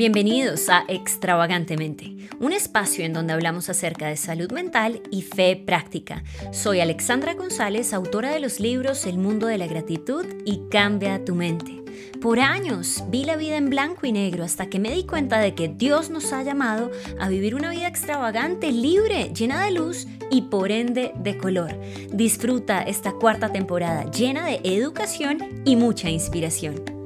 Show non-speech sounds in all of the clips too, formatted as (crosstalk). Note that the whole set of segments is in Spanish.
Bienvenidos a Extravagantemente, un espacio en donde hablamos acerca de salud mental y fe práctica. Soy Alexandra González, autora de los libros El mundo de la gratitud y Cambia tu mente. Por años vi la vida en blanco y negro hasta que me di cuenta de que Dios nos ha llamado a vivir una vida extravagante, libre, llena de luz y por ende de color. Disfruta esta cuarta temporada llena de educación y mucha inspiración.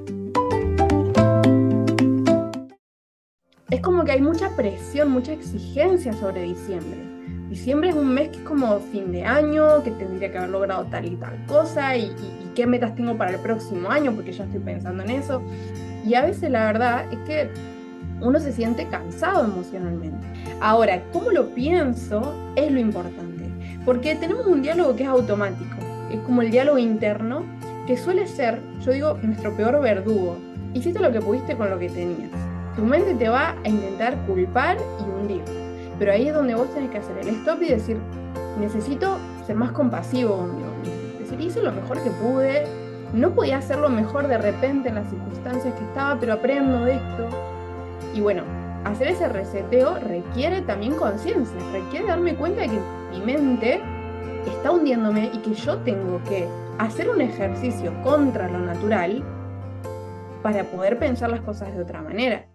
Es como que hay mucha presión, mucha exigencia sobre diciembre. Diciembre es un mes que es como fin de año, que tendría que haber logrado tal y tal cosa, y, qué metas tengo para el próximo año, porque ya estoy pensando en eso. Y a veces la verdad es que uno se siente cansado emocionalmente. Ahora, cómo lo pienso es lo importante, porque tenemos un diálogo que es automático, es como el diálogo interno, que suele ser, yo digo, nuestro peor verdugo. Hiciste lo que pudiste con lo que tenías tu mente te va a intentar culpar y hundir. Pero ahí es donde vos tenés que hacer el stop y decir, necesito ser más compasivo conmigo. Decir, hice lo mejor que pude, no podía hacerlo mejor de repente en las circunstancias que estaba, pero aprendo de esto. Y bueno, hacer ese reseteo requiere también conciencia, requiere darme cuenta de que mi mente está hundiéndome y que yo tengo que hacer un ejercicio contra lo natural para poder pensar las cosas de otra manera.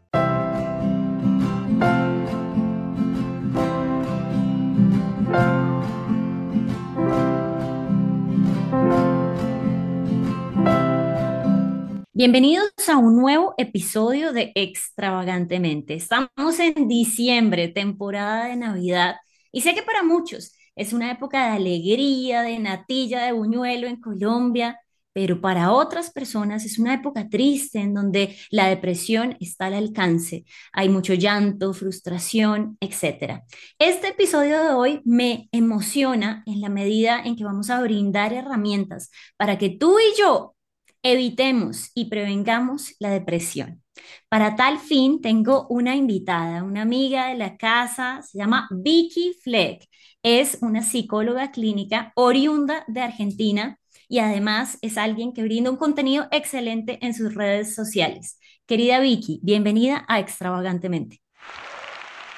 Bienvenidos a un nuevo episodio de Extravagantemente. Estamos en diciembre, temporada de Navidad, y sé que para muchos es una época de alegría, de natilla, de buñuelo en Colombia, pero para otras personas es una época triste en donde la depresión está al alcance. Hay mucho llanto, frustración, etc. Este episodio de hoy me emociona en la medida en que vamos a brindar herramientas para que tú y yo evitemos y prevengamos la depresión. Para tal fin, tengo una invitada, una amiga de la casa, se llama Vicky Fleck. Es una psicóloga clínica oriunda de Argentina y además es alguien que brinda un contenido excelente en sus redes sociales. Querida Vicky, bienvenida a Extravagantemente.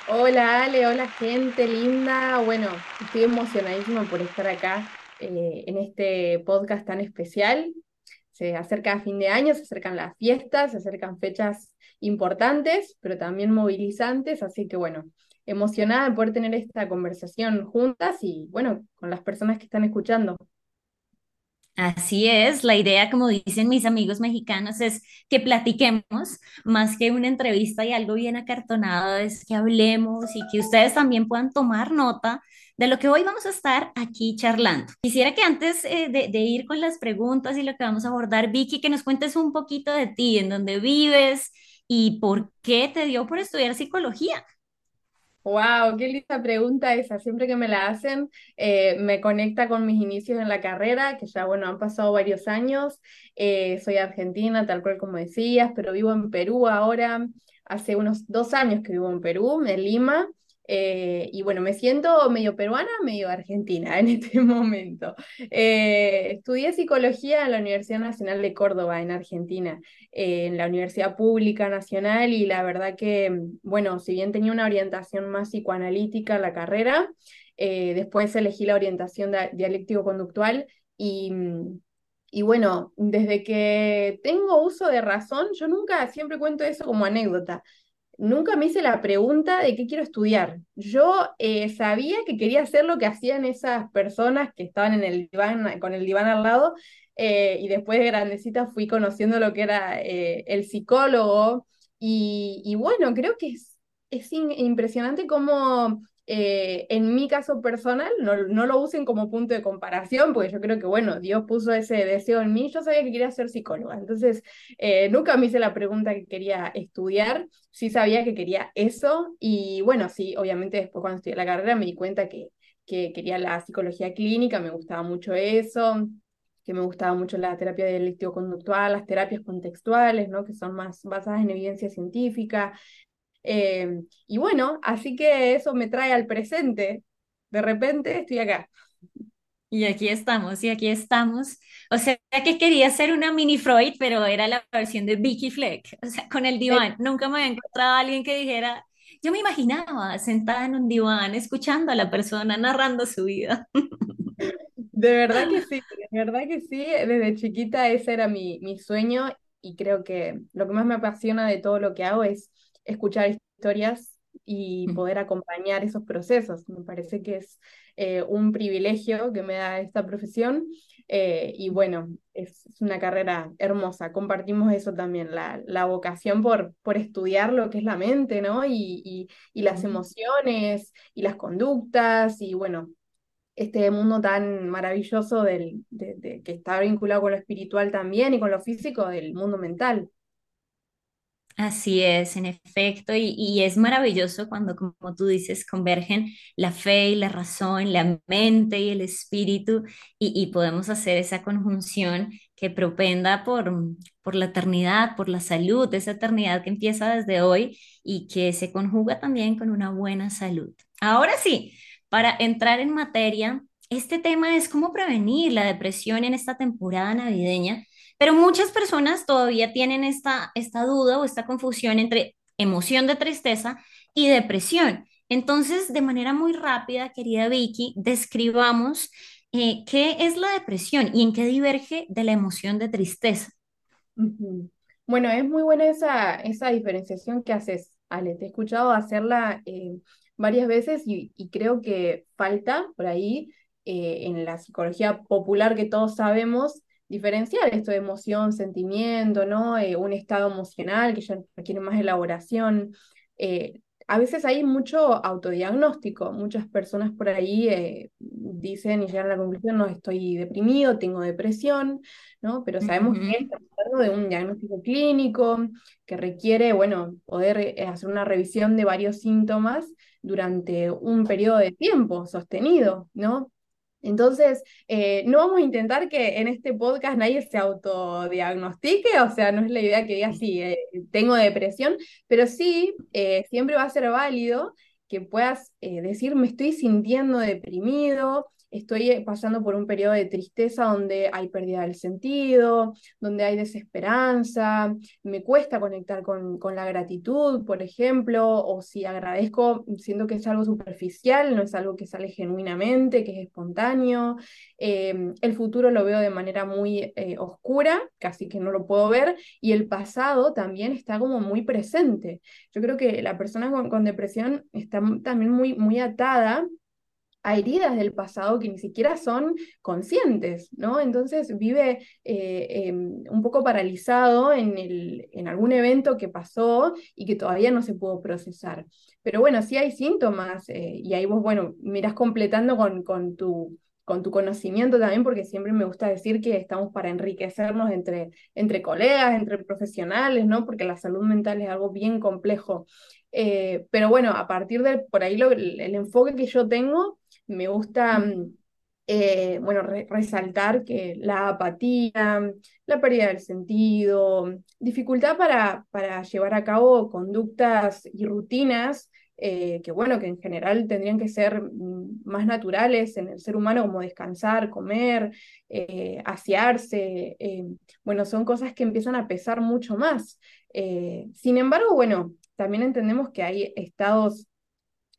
Hola Ale, hola gente linda. Bueno, estoy emocionadísima por estar acá eh, en este podcast tan especial se acerca a fin de año, se acercan las fiestas, se acercan fechas importantes, pero también movilizantes, así que bueno, emocionada de poder tener esta conversación juntas y bueno, con las personas que están escuchando. Así es, la idea, como dicen mis amigos mexicanos, es que platiquemos. Más que una entrevista y algo bien acartonado, es que hablemos y que ustedes también puedan tomar nota de lo que hoy vamos a estar aquí charlando. Quisiera que antes eh, de, ir con las preguntas y lo que vamos a abordar, Vicky, que nos cuentes un poquito de ti, en dónde vives y por qué te dio por estudiar psicología. Wow, qué linda pregunta esa. Siempre que me la hacen, eh, me conecta con mis inicios en la carrera, que ya, bueno, han pasado varios años. Eh, soy argentina, tal cual como decías, pero vivo en Perú ahora. Hace unos dos años que vivo en Perú, en Lima. Eh, y bueno, me siento medio peruana, medio argentina (laughs) en este momento. Eh, estudié psicología en la Universidad Nacional de Córdoba, en Argentina, eh, en la Universidad Pública Nacional, y la verdad que, bueno, si bien tenía una orientación más psicoanalítica en la carrera, después elegí la orientación dialéctico-conductual y... Y bueno, desde que tengo uso de razón, yo nunca, siempre cuento eso como anécdota, nunca me hice la pregunta de qué quiero estudiar. Yo eh, sabía que quería hacer lo que hacían esas personas que estaban en el diván, con el diván al lado, eh, y después de grandecita fui conociendo lo que era eh, el psicólogo. Y, bueno, creo que es, es impresionante cómo eh, en mi caso personal, no, lo usen como punto de comparación, porque yo creo que, bueno, Dios puso ese deseo en mí, yo sabía que quería ser psicóloga, entonces eh, nunca me hice la pregunta que quería estudiar, sí sabía que quería eso, y bueno, sí, obviamente después cuando estudié la carrera me di cuenta que, que quería la psicología clínica, me gustaba mucho eso, que me gustaba mucho la terapia dialéctico-conductual, las terapias contextuales, ¿no? que son más basadas en evidencia científica, eh, y bueno, así que eso me trae al presente. De repente estoy acá. Y aquí estamos, y aquí estamos. O sea, que quería ser una mini Freud, pero era la versión de Vicky Fleck, o sea, con el diván. Nunca me había encontrado a alguien que dijera, yo me imaginaba sentada en un diván, escuchando a la persona narrando su vida. (laughs) De verdad que sí, de verdad que sí. Desde chiquita ese era mi, mi sueño y creo que lo que más me apasiona de todo lo que hago es escuchar historias y poder acompañar esos procesos. Me parece que es eh, un privilegio que me da esta profesión eh, y bueno, es, una carrera hermosa. Compartimos eso también, la, la, vocación por, por estudiar lo que es la mente, ¿no? Y, y, y las emociones y las conductas y bueno, este mundo tan maravilloso del, de, que está vinculado con lo espiritual también y con lo físico del mundo mental. Así es, en efecto, y, es maravilloso cuando, como tú dices, convergen la fe y la razón, la mente y el espíritu, y, podemos hacer esa conjunción que propenda por, por la eternidad, por la salud, esa eternidad que empieza desde hoy y que se conjuga también con una buena salud. Ahora sí, para entrar en materia, este tema es cómo prevenir la depresión en esta temporada navideña pero muchas personas todavía tienen esta, esta duda o esta confusión entre emoción de tristeza y depresión. Entonces, de manera muy rápida, querida Vicky, describamos eh, qué es la depresión y en qué diverge de la emoción de tristeza. Bueno, es muy buena esa, esa diferenciación que haces, Ale. Te he escuchado hacerla eh, varias veces y, creo que falta por ahí eh, en la psicología popular que todos sabemos diferenciar esto de emoción, sentimiento, ¿no? Eh, un estado emocional que ya requiere más elaboración. Eh, a veces hay mucho autodiagnóstico, muchas personas por ahí eh, dicen y llegan a la conclusión, no, estoy deprimido, tengo depresión, ¿no? Pero sabemos que estamos hablando de un diagnóstico clínico que requiere, bueno, poder hacer una revisión de varios síntomas durante un periodo de tiempo sostenido, ¿no? Entonces, eh, no vamos a intentar que en este podcast nadie se autodiagnostique, o sea, no es la idea que diga, sí, eh, tengo depresión, pero sí, eh, siempre va a ser válido que puedas decir, me estoy sintiendo deprimido, estoy eh, pasando por un periodo de tristeza donde hay pérdida del sentido, donde hay desesperanza, me cuesta conectar con, con la gratitud, por ejemplo, o si agradezco, siento que es algo superficial, no es algo que sale genuinamente, que es espontáneo. Em, el futuro lo veo de manera muy eh, oscura, casi que no lo puedo ver, y el pasado también está como muy presente. Yo creo que la persona con, con depresión está también muy, muy atada a heridas del pasado que ni siquiera son conscientes, ¿no? Entonces vive eh, em, un poco paralizado en, el, en algún evento que pasó y que todavía no se pudo procesar. Pero bueno, sí hay síntomas eh, y ahí vos, bueno, mirás completando con, con tu con tu conocimiento también, porque siempre me gusta decir que estamos para enriquecernos entre, entre colegas, entre profesionales, ¿no? Porque la salud mental es algo bien complejo. Eh, pero bueno, a partir de por ahí el enfoque que yo tengo me gusta, mm, eh, bueno, resaltar que la apatía, la pérdida del sentido, dificultad para, para llevar a cabo conductas y rutinas eh, que bueno, que en general tendrían que ser mm, más naturales en el ser humano, como descansar, comer, eh, asearse, bueno, son cosas que empiezan a pesar mucho más. sin embargo, bueno, también entendemos que hay estados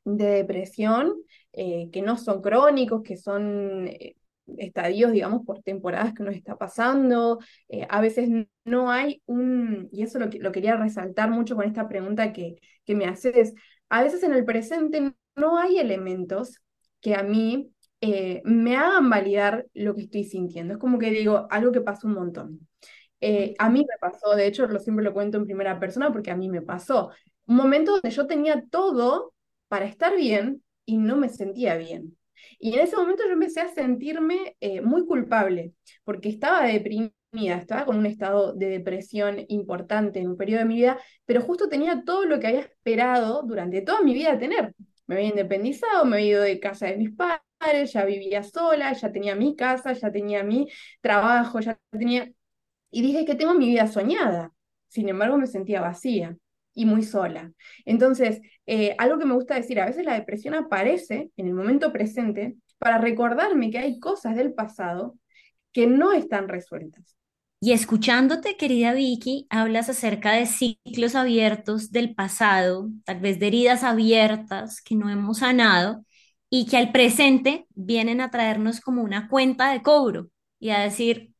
de depresión eh, que no son crónicos, que son eh, estadios, digamos, por temporadas que nos está pasando. Eh, a veces no hay un, y eso lo, lo quería resaltar mucho con esta pregunta que, que me haces, a veces en el presente no hay elementos que a mí me hagan validar lo que estoy sintiendo. Es como que digo, algo que pasa un montón. a mí me pasó, de hecho, lo siempre lo cuento en primera persona porque a mí me pasó. Un momento donde yo tenía todo para estar bien, y no me sentía bien. Y en ese momento yo empecé a sentirme eh, muy culpable, porque estaba deprimida, estaba con un estado de depresión importante en un periodo de mi vida, pero justo tenía todo lo que había esperado durante toda mi vida tener. Me había independizado, me había ido de casa de mis padres, ya vivía sola, ya tenía mi casa, ya tenía mi trabajo, ya tenía... Y dije que tengo mi vida soñada. Sin embargo, me sentía vacía y muy sola. Entonces, eh, algo que me gusta decir, a veces la depresión aparece en el momento presente, para recordarme que hay cosas del pasado que no están resueltas. Y escuchándote, querida Vicky, hablas acerca de ciclos abiertos del pasado, tal vez de heridas abiertas que no hemos sanado y que al presente vienen a traernos como una cuenta de cobro y a decir,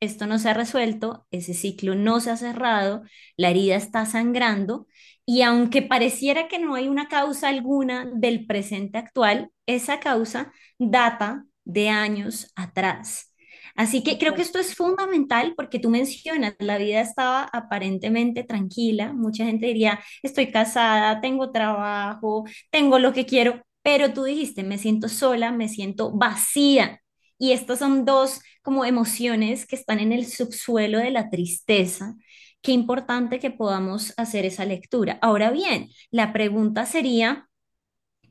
esto no se ha resuelto, ese ciclo no se ha cerrado, la herida está sangrando y aunque pareciera que no hay una causa alguna del presente actual, esa causa data de años atrás. Así que creo que esto es fundamental porque tú mencionas, la vida estaba aparentemente tranquila, mucha gente diría, estoy casada, tengo trabajo, tengo lo que quiero, pero tú dijiste, me siento sola, me siento vacía. Y estas son dos como emociones que están en el subsuelo de la tristeza. Qué importante que podamos hacer esa lectura. Ahora bien, la pregunta sería,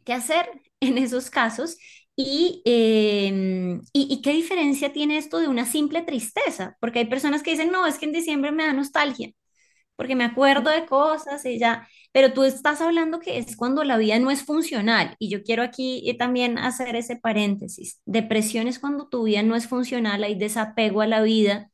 ¿qué hacer (laughs) en esos casos? Em, y, y, qué diferencia tiene esto de una simple tristeza? Porque hay personas que dicen, no, es que en diciembre me da nostalgia, porque me acuerdo de cosas y ya, pero tú estás hablando que es cuando la vida no es funcional. Y yo quiero aquí eh, también hacer ese paréntesis. Depresión es cuando tu vida no es funcional, hay desapego a la vida.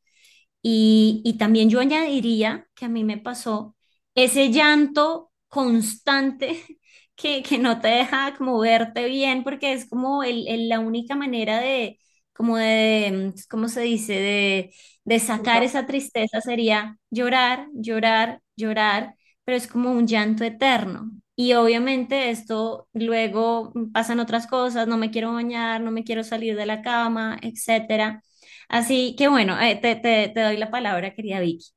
Y, y también yo añadiría que a mí me pasó ese llanto constante (laughs) que, que no te deja como verte bien, porque es como el, el- la única manera de, como de, ¿cómo se dice? De, de sacar esa tristeza sería llorar, llorar, llorar, pero es como un llanto eterno. Y obviamente esto luego pasan otras cosas, no me quiero bañar, no me quiero salir de la cama, etcétera. Así que bueno, eh, te, te, doy la palabra, querida Vicky.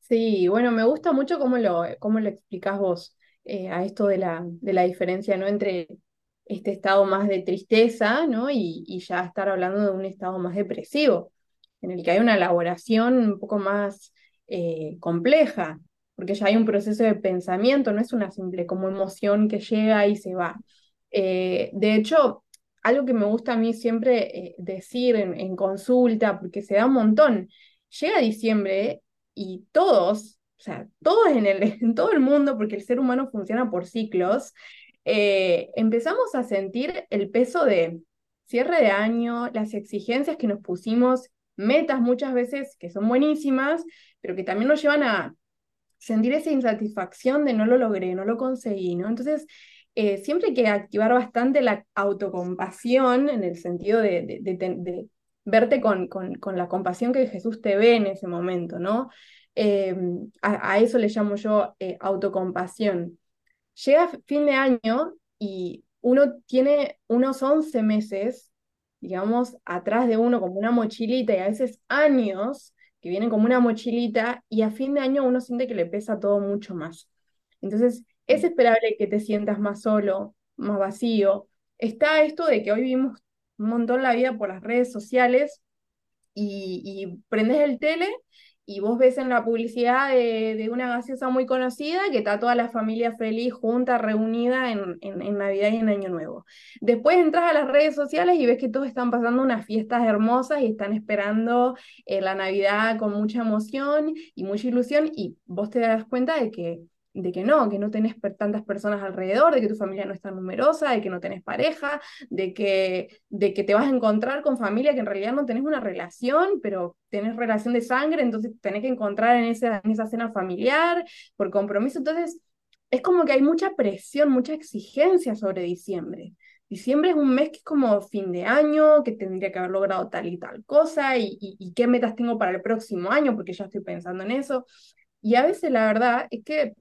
Sí, bueno, me gusta mucho cómo lo, cómo lo explicás vos eh, a esto de la, de la diferencia, ¿no? Entre este estado más de tristeza, ¿no? Y, y ya estar hablando de un estado más depresivo, en el que hay una elaboración un poco más eh, compleja, porque ya hay un proceso de pensamiento, no es una simple como emoción que llega y se va. Eh, de hecho, algo que me gusta a mí siempre eh, decir en, consulta, porque se da un montón, llega diciembre y todos, o sea, todos en el, (laughs) en todo el mundo, porque el ser humano funciona por ciclos, eh, empezamos a sentir el peso de cierre de año, las exigencias que nos pusimos, metas muchas veces que son buenísimas, pero que también nos llevan a sentir esa insatisfacción de no lo logré, no lo conseguí, ¿no? Entonces, eh, siempre hay que activar bastante la autocompasión en el sentido de, verte con, con, la compasión que Jesús te ve en ese momento, ¿no? A, a, eso le llamo yo eh, autocompasión. Llega fin de año y uno tiene unos 11 meses, digamos, atrás de uno como una mochilita y a veces años que vienen como una mochilita y a fin de año uno siente que le pesa todo mucho más. Entonces, es esperable que te sientas más solo, más vacío. Está esto de que hoy vivimos un montón la vida por las redes sociales y, y prendes el tele y vos ves en la publicidad de, de, una gaseosa muy conocida que está toda la familia feliz, junta, reunida en, en, en, Navidad y en Año Nuevo. Después entras a las redes sociales y ves que todos están pasando unas fiestas hermosas y están esperando eh, la Navidad con mucha emoción y mucha ilusión y vos te das cuenta de que de que no, que no tenés tantas personas alrededor, de que tu familia no es tan numerosa, de que no tenés pareja, de que, de que te vas a encontrar con familia que en realidad no tenés una relación, pero tenés relación de sangre, entonces tenés que encontrar en esa, en esa cena familiar por compromiso. Entonces, es como que hay mucha presión, mucha exigencia sobre diciembre. Diciembre es un mes que es como fin de año, que tendría que haber logrado tal y tal cosa, y, y, y qué metas tengo para el próximo año, porque ya estoy pensando en eso. Y a veces la verdad es que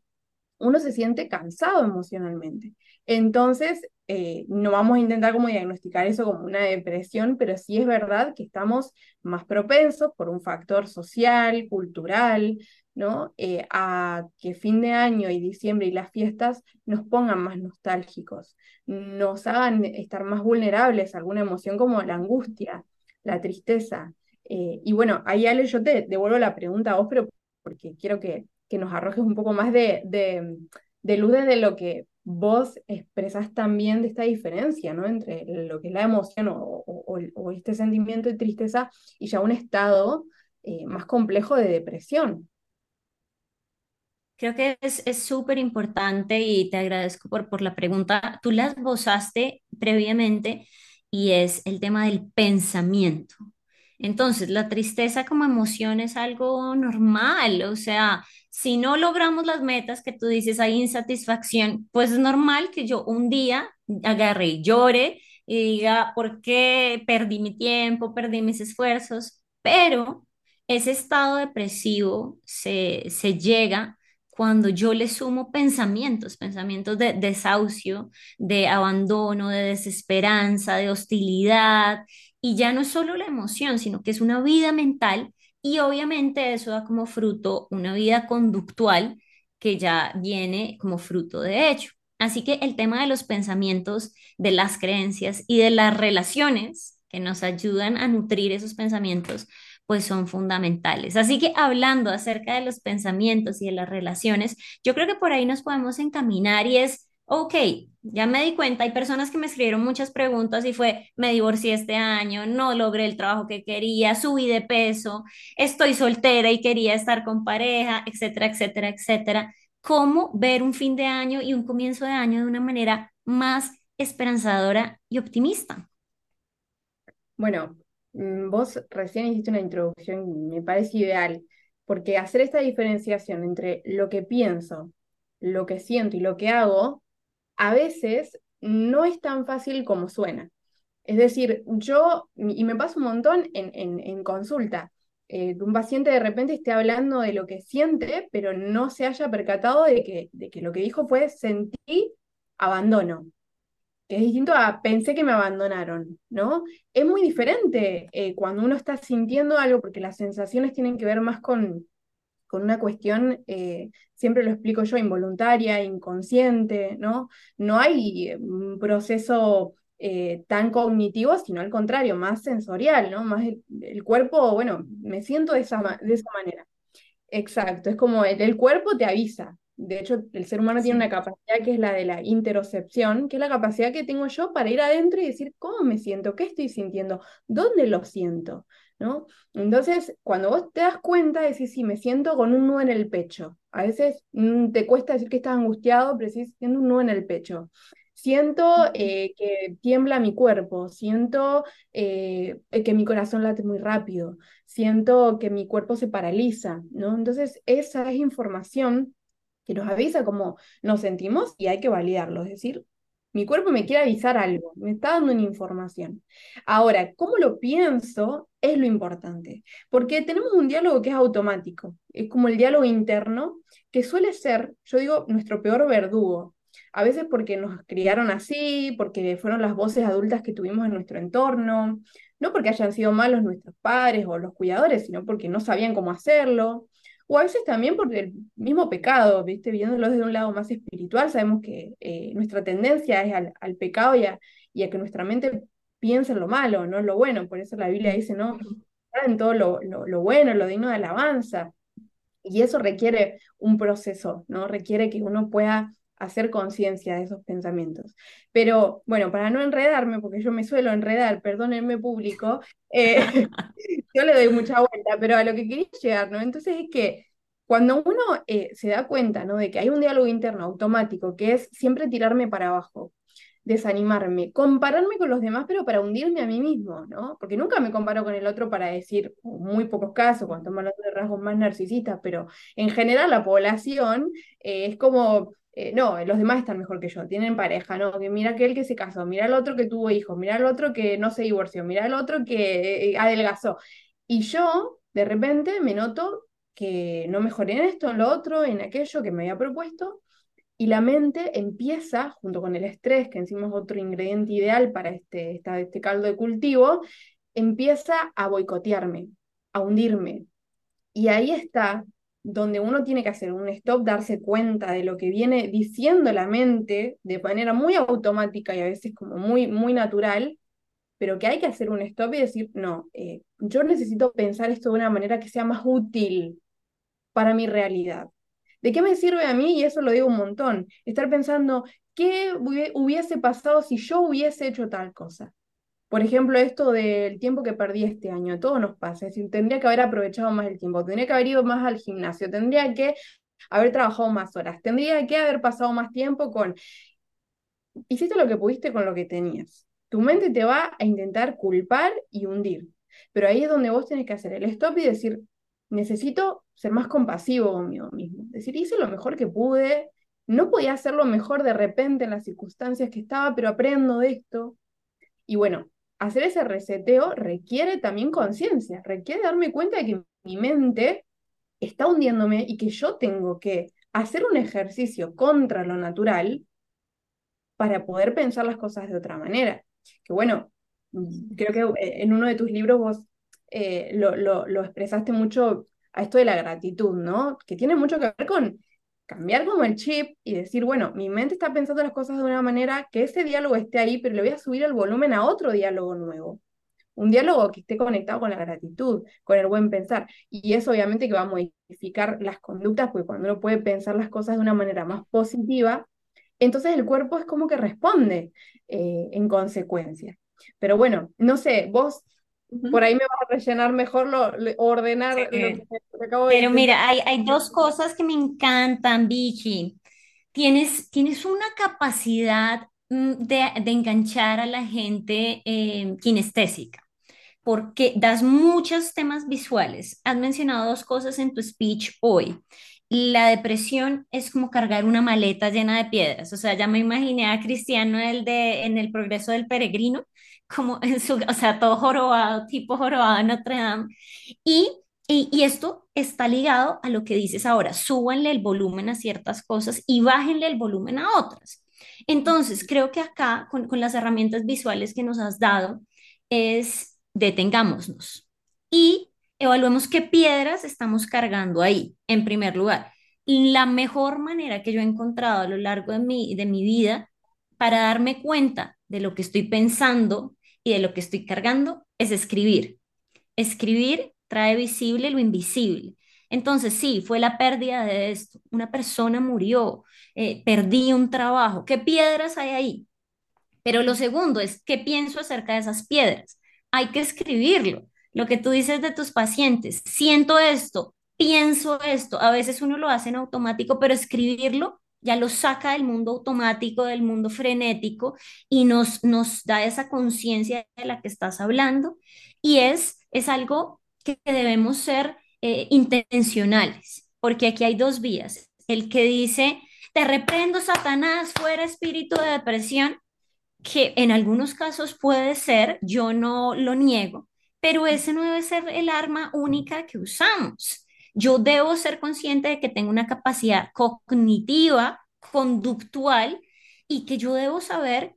uno se siente cansado emocionalmente. Entonces, eh, no vamos a intentar como diagnosticar eso como una depresión, pero sí es verdad que estamos más propensos por un factor social, cultural, ¿no? Eh, a que fin de año y diciembre y las fiestas nos pongan más nostálgicos, nos hagan estar más vulnerables a alguna emoción como la angustia, la tristeza. Eh, y bueno, ahí Ale, yo te devuelvo la pregunta a vos, pero porque quiero que que nos arrojes un poco más de, de, de luz de lo que vos expresás también de esta diferencia, ¿no? Entre lo que es la emoción o, o, o este sentimiento de tristeza y ya un estado eh, más complejo de depresión. Creo que es súper importante y te agradezco por, por la pregunta. Tú la esbozaste previamente y es el tema del pensamiento. Entonces, la tristeza como emoción es algo normal, o sea, si no logramos las metas que tú dices, hay insatisfacción, pues es normal que yo un día agarre y llore y diga, ¿por qué perdí mi tiempo, perdí mis esfuerzos? Pero ese estado depresivo se, se llega cuando yo le sumo pensamientos, pensamientos de desahucio, de abandono, de desesperanza, de hostilidad, y ya no es solo la emoción, sino que es una vida mental y obviamente eso da como fruto una vida conductual que ya viene como fruto de hecho. Así que el tema de los pensamientos, de las creencias y de las relaciones que nos ayudan a nutrir esos pensamientos, pues son fundamentales. Así que hablando acerca de los pensamientos y de las relaciones, yo creo que por ahí nos podemos encaminar y es, ok, ya me di cuenta, hay personas que me escribieron muchas preguntas y fue, me divorcié este año, no logré el trabajo que quería, subí de peso, estoy soltera y quería estar con pareja, etcétera, etcétera, etcétera. ¿Cómo ver un fin de año y un comienzo de año de una manera más esperanzadora y optimista? Bueno, mm, vos recién hiciste una introducción y me parece ideal, porque hacer esta diferenciación entre lo que pienso, lo que siento y lo que hago, a veces no es tan fácil como suena. Es decir, yo, y me pasa un montón en, en, consulta, eh, un paciente de repente esté hablando de lo que siente, pero no se haya percatado de que, de que lo que dijo fue sentí abandono que es distinto a pensé que me abandonaron, ¿no? Es muy diferente eh, cuando uno está sintiendo algo, porque las sensaciones tienen que ver más con, con una cuestión, eh, siempre lo explico yo, involuntaria, inconsciente, ¿no? No hay un proceso eh, tan cognitivo, sino al contrario, más sensorial, ¿no? Más el, cuerpo, bueno, me siento de esa, de esa manera. Exacto, es como el cuerpo te avisa, de hecho, el ser humano tiene una capacidad que es la de la interocepción, que es la capacidad que tengo yo para ir adentro y decir cómo me siento, qué estoy sintiendo, dónde lo siento, ¿no? Entonces, cuando vos te das cuenta, decís, sí, me siento con un nudo en el pecho. A veces mm, te cuesta decir que estás angustiado, pero sí siento un nudo en el pecho. Siento eh, que tiembla mi cuerpo, siento eh, que mi corazón late muy rápido, siento que mi cuerpo se paraliza, ¿no? Entonces, esa es información que nos avisa cómo nos sentimos y hay que validarlo. Es decir, mi cuerpo me quiere avisar algo, me está dando una información. Ahora, cómo lo pienso es lo importante, porque tenemos un diálogo que es automático, es como el diálogo interno, que suele ser, yo digo, nuestro peor verdugo. A veces porque nos criaron así, porque fueron las voces adultas que tuvimos en nuestro entorno, no porque hayan sido malos nuestros padres o los cuidadores, sino porque no sabían cómo hacerlo, o a veces también por el mismo pecado, ¿viste? Viéndolo desde un lado más espiritual, sabemos que eh, nuestra tendencia es al, pecado y a, que nuestra mente piense en lo malo, no en lo bueno. Por eso la Biblia dice, no, en todo lo, lo, bueno, lo digno de alabanza. Y eso requiere un proceso, ¿no? Requiere que uno pueda hacer conciencia de esos pensamientos. Pero bueno, para no enredarme, porque yo me suelo enredar, perdónenme público, eh, (laughs) (laughs) yo le doy mucha vuelta, pero a lo que quería llegar, ¿no? Entonces es que cuando uno eh, se da cuenta, ¿no? De que hay un diálogo interno automático, que es siempre tirarme para abajo, desanimarme, compararme con los demás, pero para hundirme a mí mismo, ¿no? Porque nunca me comparo con el otro para decir, muy pocos casos, cuando estamos hablando de rasgos más narcisistas, pero en general la población eh, es como eh, no, los demás están mejor que yo, tienen pareja, ¿no? Que mira aquel que se casó, mira el otro que tuvo hijos, mira el otro que no se divorció, mira el otro que eh, adelgazó. Y yo, de repente, me noto que no mejoré en esto, en lo otro, en aquello que me había propuesto, y la mente empieza, junto con el estrés, que encima es otro ingrediente ideal para este, este caldo de cultivo, empieza a boicotearme, a hundirme. Y ahí está donde uno tiene que hacer un stop, darse cuenta de lo que viene diciendo la mente de manera muy automática y a veces como muy, muy natural, pero que hay que hacer un stop y decir, no, eh, yo necesito pensar esto de una manera que sea más útil para mi realidad. ¿De qué me sirve a mí? Y eso lo digo un montón. Estar pensando, ¿qué hubiese pasado si yo hubiese hecho tal cosa? Por ejemplo, esto del tiempo que perdí este año, todo nos pasa. Es decir, tendría que haber aprovechado más el tiempo, tendría que haber ido más al gimnasio, tendría que haber trabajado más horas, tendría que haber pasado más tiempo con... Hiciste lo que pudiste con lo que tenías. tu mente te va a intentar culpar y hundir. Pero ahí es donde vos tenés que hacer el stop y decir, necesito ser más compasivo conmigo mismo. Decir, hice lo mejor que pude, no podía hacerlo mejor de repente en las circunstancias que estaba, pero aprendo de esto. Y bueno, hacer ese reseteo requiere también conciencia, requiere darme cuenta de que mi mente está hundiéndome y que yo tengo que hacer un ejercicio contra lo natural para poder pensar las cosas de otra manera. Que bueno, creo que eh, en uno de tus libros vos eh, lo, lo, expresaste mucho a esto de la gratitud, ¿no? Que tiene mucho que ver con cambiar como el chip y decir, bueno, mi mente está pensando las cosas de una manera que ese diálogo esté ahí, pero le voy a subir el volumen a otro diálogo nuevo. Un diálogo que esté conectado con la gratitud, con el buen pensar. Y eso obviamente que va a modificar las conductas, porque cuando uno puede pensar las cosas de una manera más positiva, entonces el cuerpo es como que responde eh, en consecuencia. Pero bueno, no sé, vos por ahí me vas a rellenar mejor, lo, ordenar lo que, acabo de Pero mira, hay, hay, dos cosas que me encantan, Vicky. Tienes, tienes una capacidad mm, de, de enganchar a la gente eh, kinestésica, porque das muchos temas visuales. Has mencionado dos cosas en tu speech hoy. La depresión es como cargar una maleta llena de piedras. O sea, ya me imaginé a Cristiano el de, en el progreso del peregrino, como en su, o sea, todo jorobado, tipo jorobado en Notre Dame. Y, y, esto está ligado a lo que dices ahora, súbanle el volumen a ciertas cosas y bájenle el volumen a otras. Entonces, creo que acá, con, con las herramientas visuales que nos has dado, es detengámonos y evaluemos qué piedras estamos cargando ahí, en primer lugar. La mejor manera que yo he encontrado a lo largo de mi, de mi vida para darme cuenta de lo que estoy pensando y de lo que estoy cargando es escribir. Escribir trae visible lo invisible. Entonces, sí, fue la pérdida de esto. Una persona murió, eh, perdí un trabajo. ¿Qué piedras hay ahí? Pero lo segundo es, ¿qué pienso acerca de esas piedras? Hay que escribirlo. Lo que tú dices de tus pacientes, siento esto, pienso esto. A veces uno lo hace en automático, pero escribirlo ya lo saca del mundo automático, del mundo frenético y nos, nos da esa conciencia de la que estás hablando y es, es algo que debemos ser eh, intencionales, porque aquí hay dos vías. El que dice, te reprendo, Satanás, fuera espíritu de depresión, que en algunos casos puede ser, yo no lo niego, pero ese no debe ser el arma única que usamos. Yo debo ser consciente de que tengo una capacidad cognitiva, conductual, y que yo debo saber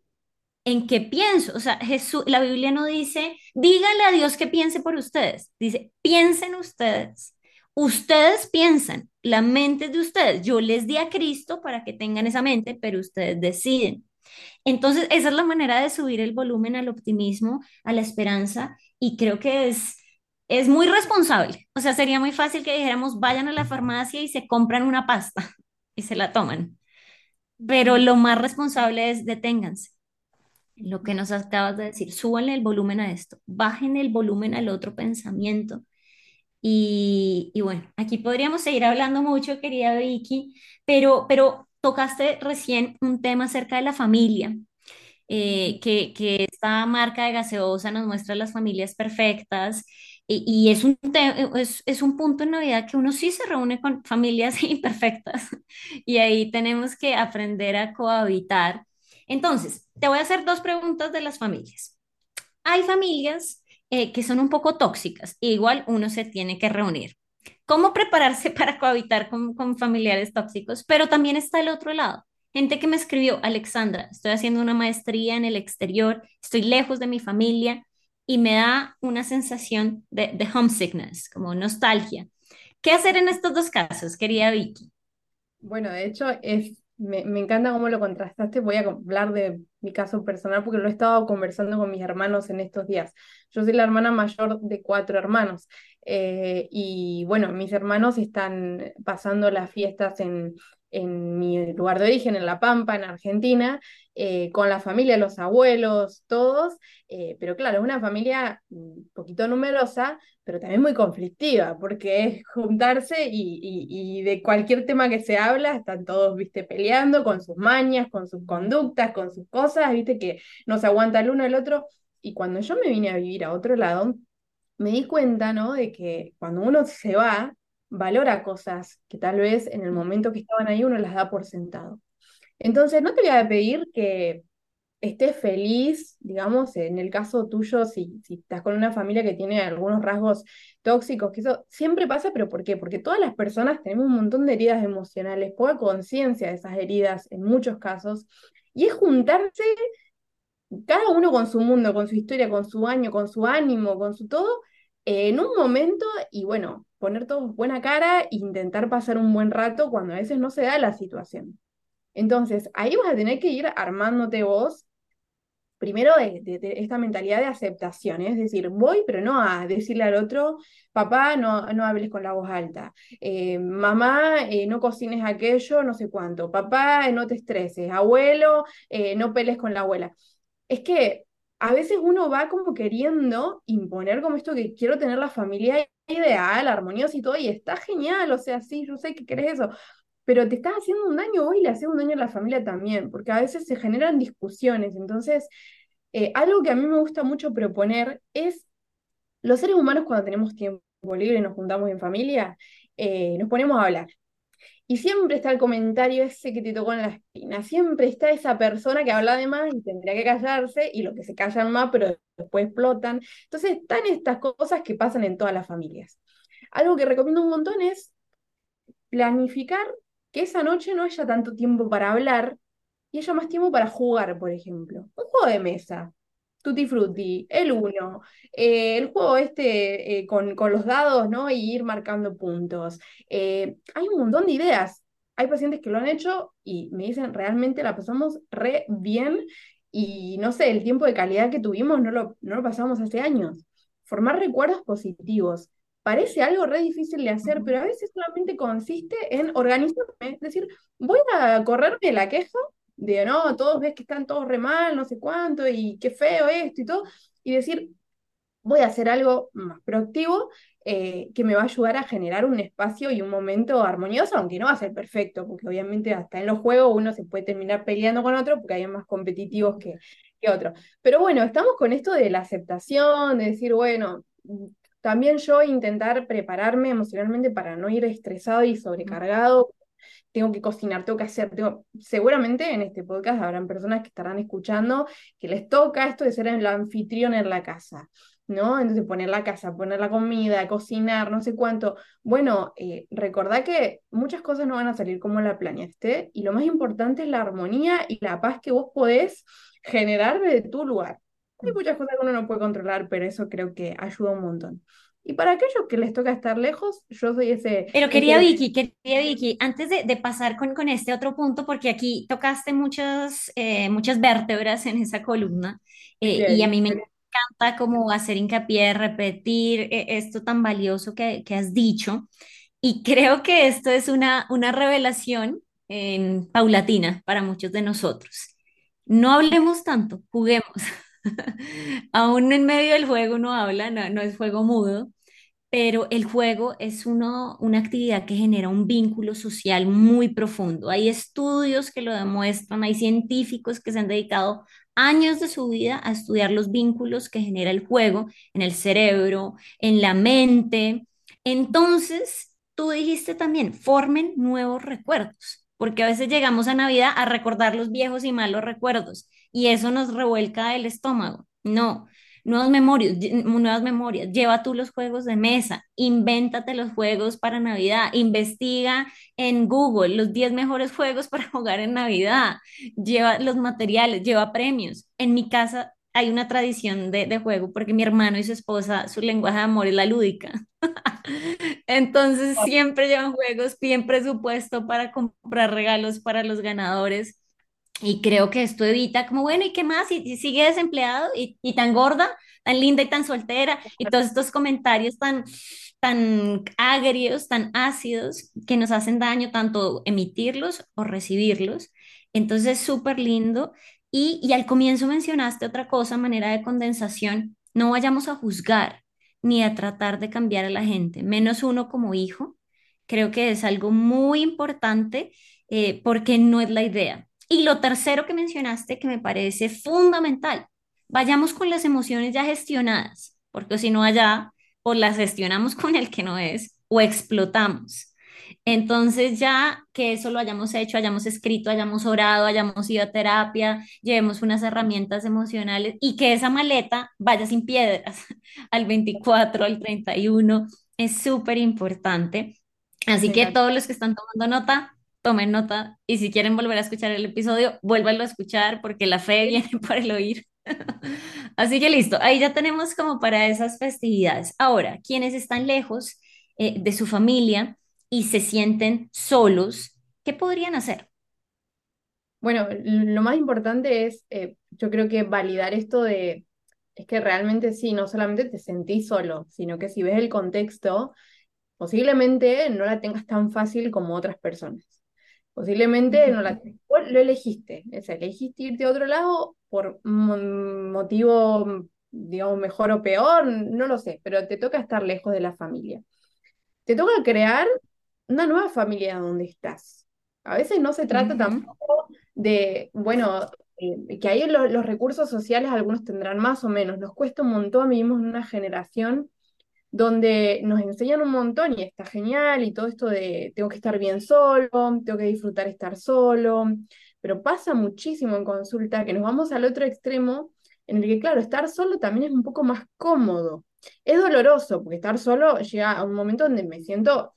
en qué pienso. O sea, Jesús, la Biblia no dice, dígale a Dios que piense por ustedes. Dice, piensen ustedes. Ustedes piensan, la mente de ustedes. Yo les di a Cristo para que tengan esa mente, pero ustedes deciden. Entonces, esa es la manera de subir el volumen al optimismo, a la esperanza, y creo que es es muy responsable. O sea, sería muy fácil que dijéramos, vayan a la farmacia y se compran una pasta (laughs) y se la toman. Pero lo más responsable es deténganse. Lo que nos acabas de decir, súbanle el volumen a esto, bajen el volumen al otro pensamiento. Y, bueno, aquí podríamos seguir hablando mucho, querida Vicky, pero, pero tocaste recién un tema acerca de la familia, eh, que, que esta marca de gaseosa nos muestra las familias perfectas y, es, un es, un punto en Navidad que uno sí se reúne con familias (laughs) imperfectas y ahí tenemos que aprender a cohabitar. Entonces, te voy a hacer dos preguntas de las familias. Hay familias eh, que son un poco tóxicas, igual uno se tiene que reunir. ¿Cómo prepararse (laughs) para cohabitar con, con familiares tóxicos? Pero también está el otro lado. Gente que me escribió, Alexandra, estoy haciendo una maestría en el exterior, estoy lejos de mi familia, y me da una sensación de, homesickness, como nostalgia. ¿Qué hacer en estos dos casos, querida Vicky? Bueno, de hecho, es, me, me, encanta cómo lo contrastaste. Voy a hablar de mi caso personal porque lo he estado conversando con mis hermanos en estos días. Yo soy la hermana mayor de cuatro hermanos. Eh, y bueno, mis hermanos están pasando las fiestas en, en mi lugar de origen, en La Pampa, en Argentina, eh, con la familia, los abuelos, todos, eh, pero claro, es una familia un poquito numerosa, pero también muy conflictiva, porque es juntarse y, y, de cualquier tema que se habla, están todos, viste, peleando con sus mañas, con sus conductas, con sus cosas, viste, que no se aguanta el uno el otro. Y cuando yo me vine a vivir a otro lado, me di cuenta, ¿no? De que cuando uno se va, valora cosas que tal vez en el momento que estaban ahí uno las da por sentado. Entonces, no te voy a pedir que estés feliz, digamos, en el caso tuyo, si, estás con una familia que tiene algunos rasgos tóxicos, que eso siempre pasa, pero ¿por qué? Porque todas las personas tenemos un montón de heridas emocionales, poca conciencia de esas heridas en muchos casos, y es juntarse cada uno con su mundo, con su historia, con su año, con su ánimo, con su todo, en un momento y bueno, poner todo buena cara e intentar pasar un buen rato cuando a veces no se da la situación. Entonces, ahí vas a tener que ir armándote vos, primero de, esta mentalidad de aceptación, es decir, voy, pero no a decirle al otro, papá, no, no hables con la voz alta, eh, mamá, eh, no cocines aquello, no sé cuánto, papá, no te estreses, abuelo, eh, no peles con la abuela. Es que a veces uno va como queriendo imponer como esto que quiero tener la familia ideal, armoniosa y todo, y está genial, o sea, sí, yo sé que querés eso, pero te estás haciendo un daño hoy y le haces un daño a la familia también, porque a veces se generan discusiones. Entonces, eh, algo que a mí me gusta mucho proponer es, los seres humanos cuando tenemos tiempo libre nos juntamos en familia, eh, nos ponemos a hablar. Y siempre está el comentario ese que te tocó en la espina, siempre está esa persona que habla de más y tendría que callarse, y los que se callan más, pero después explotan. Entonces están estas cosas que pasan en todas las familias. Algo que recomiendo un montón es planificar que esa noche no haya tanto tiempo para hablar y haya más tiempo para jugar, por ejemplo. Un juego de mesa, Tutti Frutti, el uno, eh, el juego este eh, con, con, los dados, ¿no? Y ir marcando puntos. Eh, hay un montón de ideas. Hay pacientes que lo han hecho y me dicen, realmente la pasamos re bien y no sé, el tiempo de calidad que tuvimos no lo, no lo pasamos hace años. Formar recuerdos positivos. Parece algo re difícil de hacer, pero a veces solamente consiste en organizarme, es decir, voy a correrme la queja de no, todos ves que están todos re mal, no sé cuánto, y qué feo esto y todo, y decir, voy a hacer algo más proactivo eh, que me va a ayudar a generar un espacio y un momento armonioso, aunque no va a ser perfecto, porque obviamente hasta en los juegos uno se puede terminar peleando con otro porque hay más competitivos que, que otros. Pero bueno, estamos con esto de la aceptación, de decir, bueno, también yo intentar prepararme emocionalmente para no ir estresado y sobrecargado tengo que cocinar, tengo que hacer, tengo... seguramente en este podcast habrán personas que estarán escuchando que les toca esto de ser el anfitrión en la casa, ¿no? Entonces poner la casa, poner la comida, cocinar, no sé cuánto. Bueno, eh, recordá que muchas cosas no van a salir como la planeaste y lo más importante es la armonía y la paz que vos podés generar desde tu lugar. Hay muchas cosas que uno no puede controlar, pero eso creo que ayuda un montón. Y para aquellos que les toca estar lejos, yo soy ese... Pero quería Vicky, quería Vicky, antes de, pasar con, con, este otro punto, porque aquí tocaste muchas, eh, muchas vértebras en esa columna, eh, y a mí me encanta como hacer hincapié, repetir eh, esto tan valioso que, que, has dicho, y creo que esto es una, una revelación en, paulatina para muchos de nosotros. No hablemos tanto, juguemos. (laughs) (laughs) Aún en medio del juego no habla, no, es juego mudo, pero el juego es uno, una actividad que genera un vínculo social muy profundo. Hay estudios que lo demuestran, hay científicos que se han dedicado años de su vida a estudiar los vínculos que genera el juego en el cerebro, en la mente. Entonces, tú dijiste también, formen nuevos recuerdos, porque a veces llegamos a Navidad a recordar los viejos y malos recuerdos y eso nos revuelca el estómago. No, nuevas memorias, nuevas memorias. Lleva tú los juegos de mesa, invéntate los juegos para Navidad, investiga en Google los 10 mejores juegos para (laughs) jugar en Navidad, lleva los materiales, lleva premios. En mi casa hay una tradición de, de juego porque mi hermano y su esposa, su lenguaje de amor es la lúdica. (laughs) Entonces siempre llevan juegos, piden presupuesto para comprar regalos para los ganadores y creo que esto evita como, bueno, ¿y qué más? Y, sigue desempleado y, y, tan gorda, tan linda y tan soltera, y todos estos comentarios tan, tan agrios, tan ácidos, que nos hacen daño tanto emitirlos o recibirlos. Entonces, súper lindo. Y, y al comienzo mencionaste otra cosa, manera de condensación. No vayamos a juzgar ni a tratar de cambiar a la gente, menos uno como hijo. Creo que es algo muy importante eh, porque no es la idea. Y lo tercero que mencionaste que me parece fundamental, vayamos con las emociones ya gestionadas, porque si no allá o las gestionamos con el que no es o explotamos. Entonces ya que eso lo hayamos hecho, hayamos escrito, hayamos orado, hayamos ido a terapia, llevemos unas herramientas emocionales y que esa maleta vaya sin piedras (laughs) al 24, al 31, es súper importante. Así que todos los que están tomando nota, tomen nota y si quieren volver a escuchar el episodio, vuélvanlo a escuchar porque la fe viene (laughs) por el oír. (laughs) Así que listo, ahí ya tenemos como para esas festividades. Ahora, quienes están lejos eh, de su familia y se sienten solos, ¿qué podrían hacer? Bueno, lo más importante es, eh, yo creo que validar esto de, es que realmente sí, no solamente te sentís solo, sino que si ves el contexto, posiblemente no la tengas tan fácil como otras personas. Posiblemente no la lo elegiste, elegiste irte a otro lado por un motivo, digamos, mejor o peor, no lo sé, pero te toca estar lejos de la familia. Te toca crear una nueva familia donde estás. A veces no se trata tampoco de, bueno, eh, que ahí los, los recursos sociales algunos tendrán más o menos. Nos cuesta un montón, vivimos en una generación donde nos enseñan un montón y está genial y todo esto de tengo que estar bien solo, tengo que disfrutar estar solo, pero pasa muchísimo en consulta que nos vamos al otro extremo en el que, claro, estar solo también es un poco más cómodo. Es doloroso porque estar solo llega a un momento donde me siento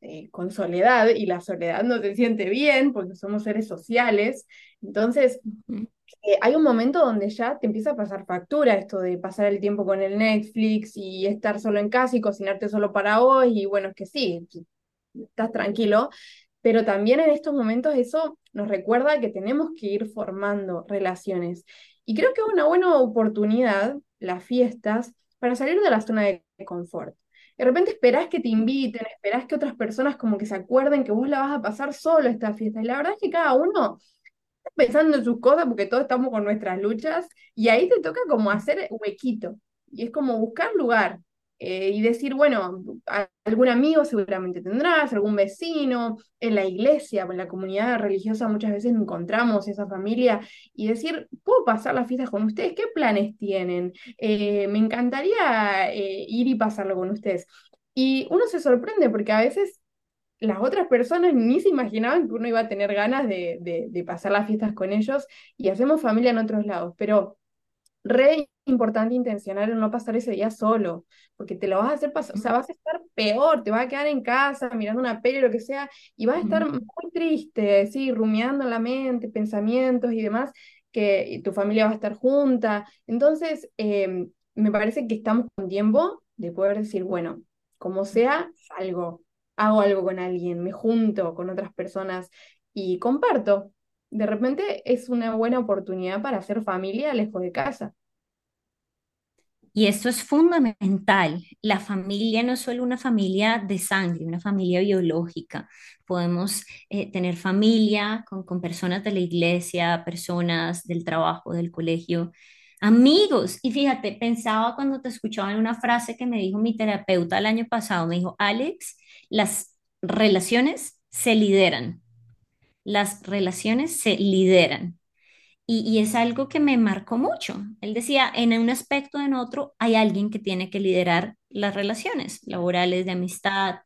eh, con soledad y la soledad no se siente bien porque somos seres sociales. Entonces, eh, hay un momento donde ya te empieza a pasar factura esto de pasar el tiempo con el Netflix y estar solo en casa y cocinarte solo para hoy. Y bueno, es que sí, estás tranquilo, pero también en estos momentos eso nos recuerda que tenemos que ir formando relaciones. Y creo que es una buena oportunidad, las fiestas, para salir de la zona de confort. De repente esperás que te inviten, esperás que otras personas como que se acuerden que vos la vas a pasar solo esta fiesta. Y la verdad es que cada uno pensando en sus cosas porque todos estamos con nuestras luchas y ahí te toca como hacer huequito. Y es como buscar lugar. Eh, y decir, bueno, algún amigo seguramente tendrás, algún vecino, en la iglesia, en la comunidad religiosa muchas veces encontramos esa familia y decir, ¿puedo pasar las fiestas con ustedes? ¿Qué planes tienen? Eh, me encantaría eh, ir y pasarlo con ustedes. Y uno se sorprende porque a veces las otras personas ni se imaginaban que uno iba a tener ganas de, de, de pasar las fiestas con ellos y hacemos familia en otros lados, pero re importante intencionar en no pasar ese día solo, porque te lo vas a hacer pasar, o sea, vas a estar peor, te vas a quedar en casa mirando una peli o lo que sea, y vas a estar muy triste, sí, rumiando en la mente, pensamientos y demás, que tu familia va a estar junta. Entonces, em, me parece que estamos con tiempo de poder decir, bueno, como sea, salgo, hago algo con alguien, me junto con otras personas y comparto. De repente es una buena oportunidad para hacer familia lejos de casa. Y esto es fundamental. La familia no es solo una familia de sangre, una familia biológica. Podemos eh, tener familia con, con personas de la iglesia, personas del trabajo, del colegio, amigos. Y fíjate, pensaba cuando te escuchaba en una frase que me dijo mi terapeuta el año pasado, me dijo, Alex, las relaciones se lideran. Las relaciones se lideran. Y, es algo que me marcó mucho. Él decía, en un aspecto o en otro hay alguien que tiene que liderar las relaciones laborales, de amistad.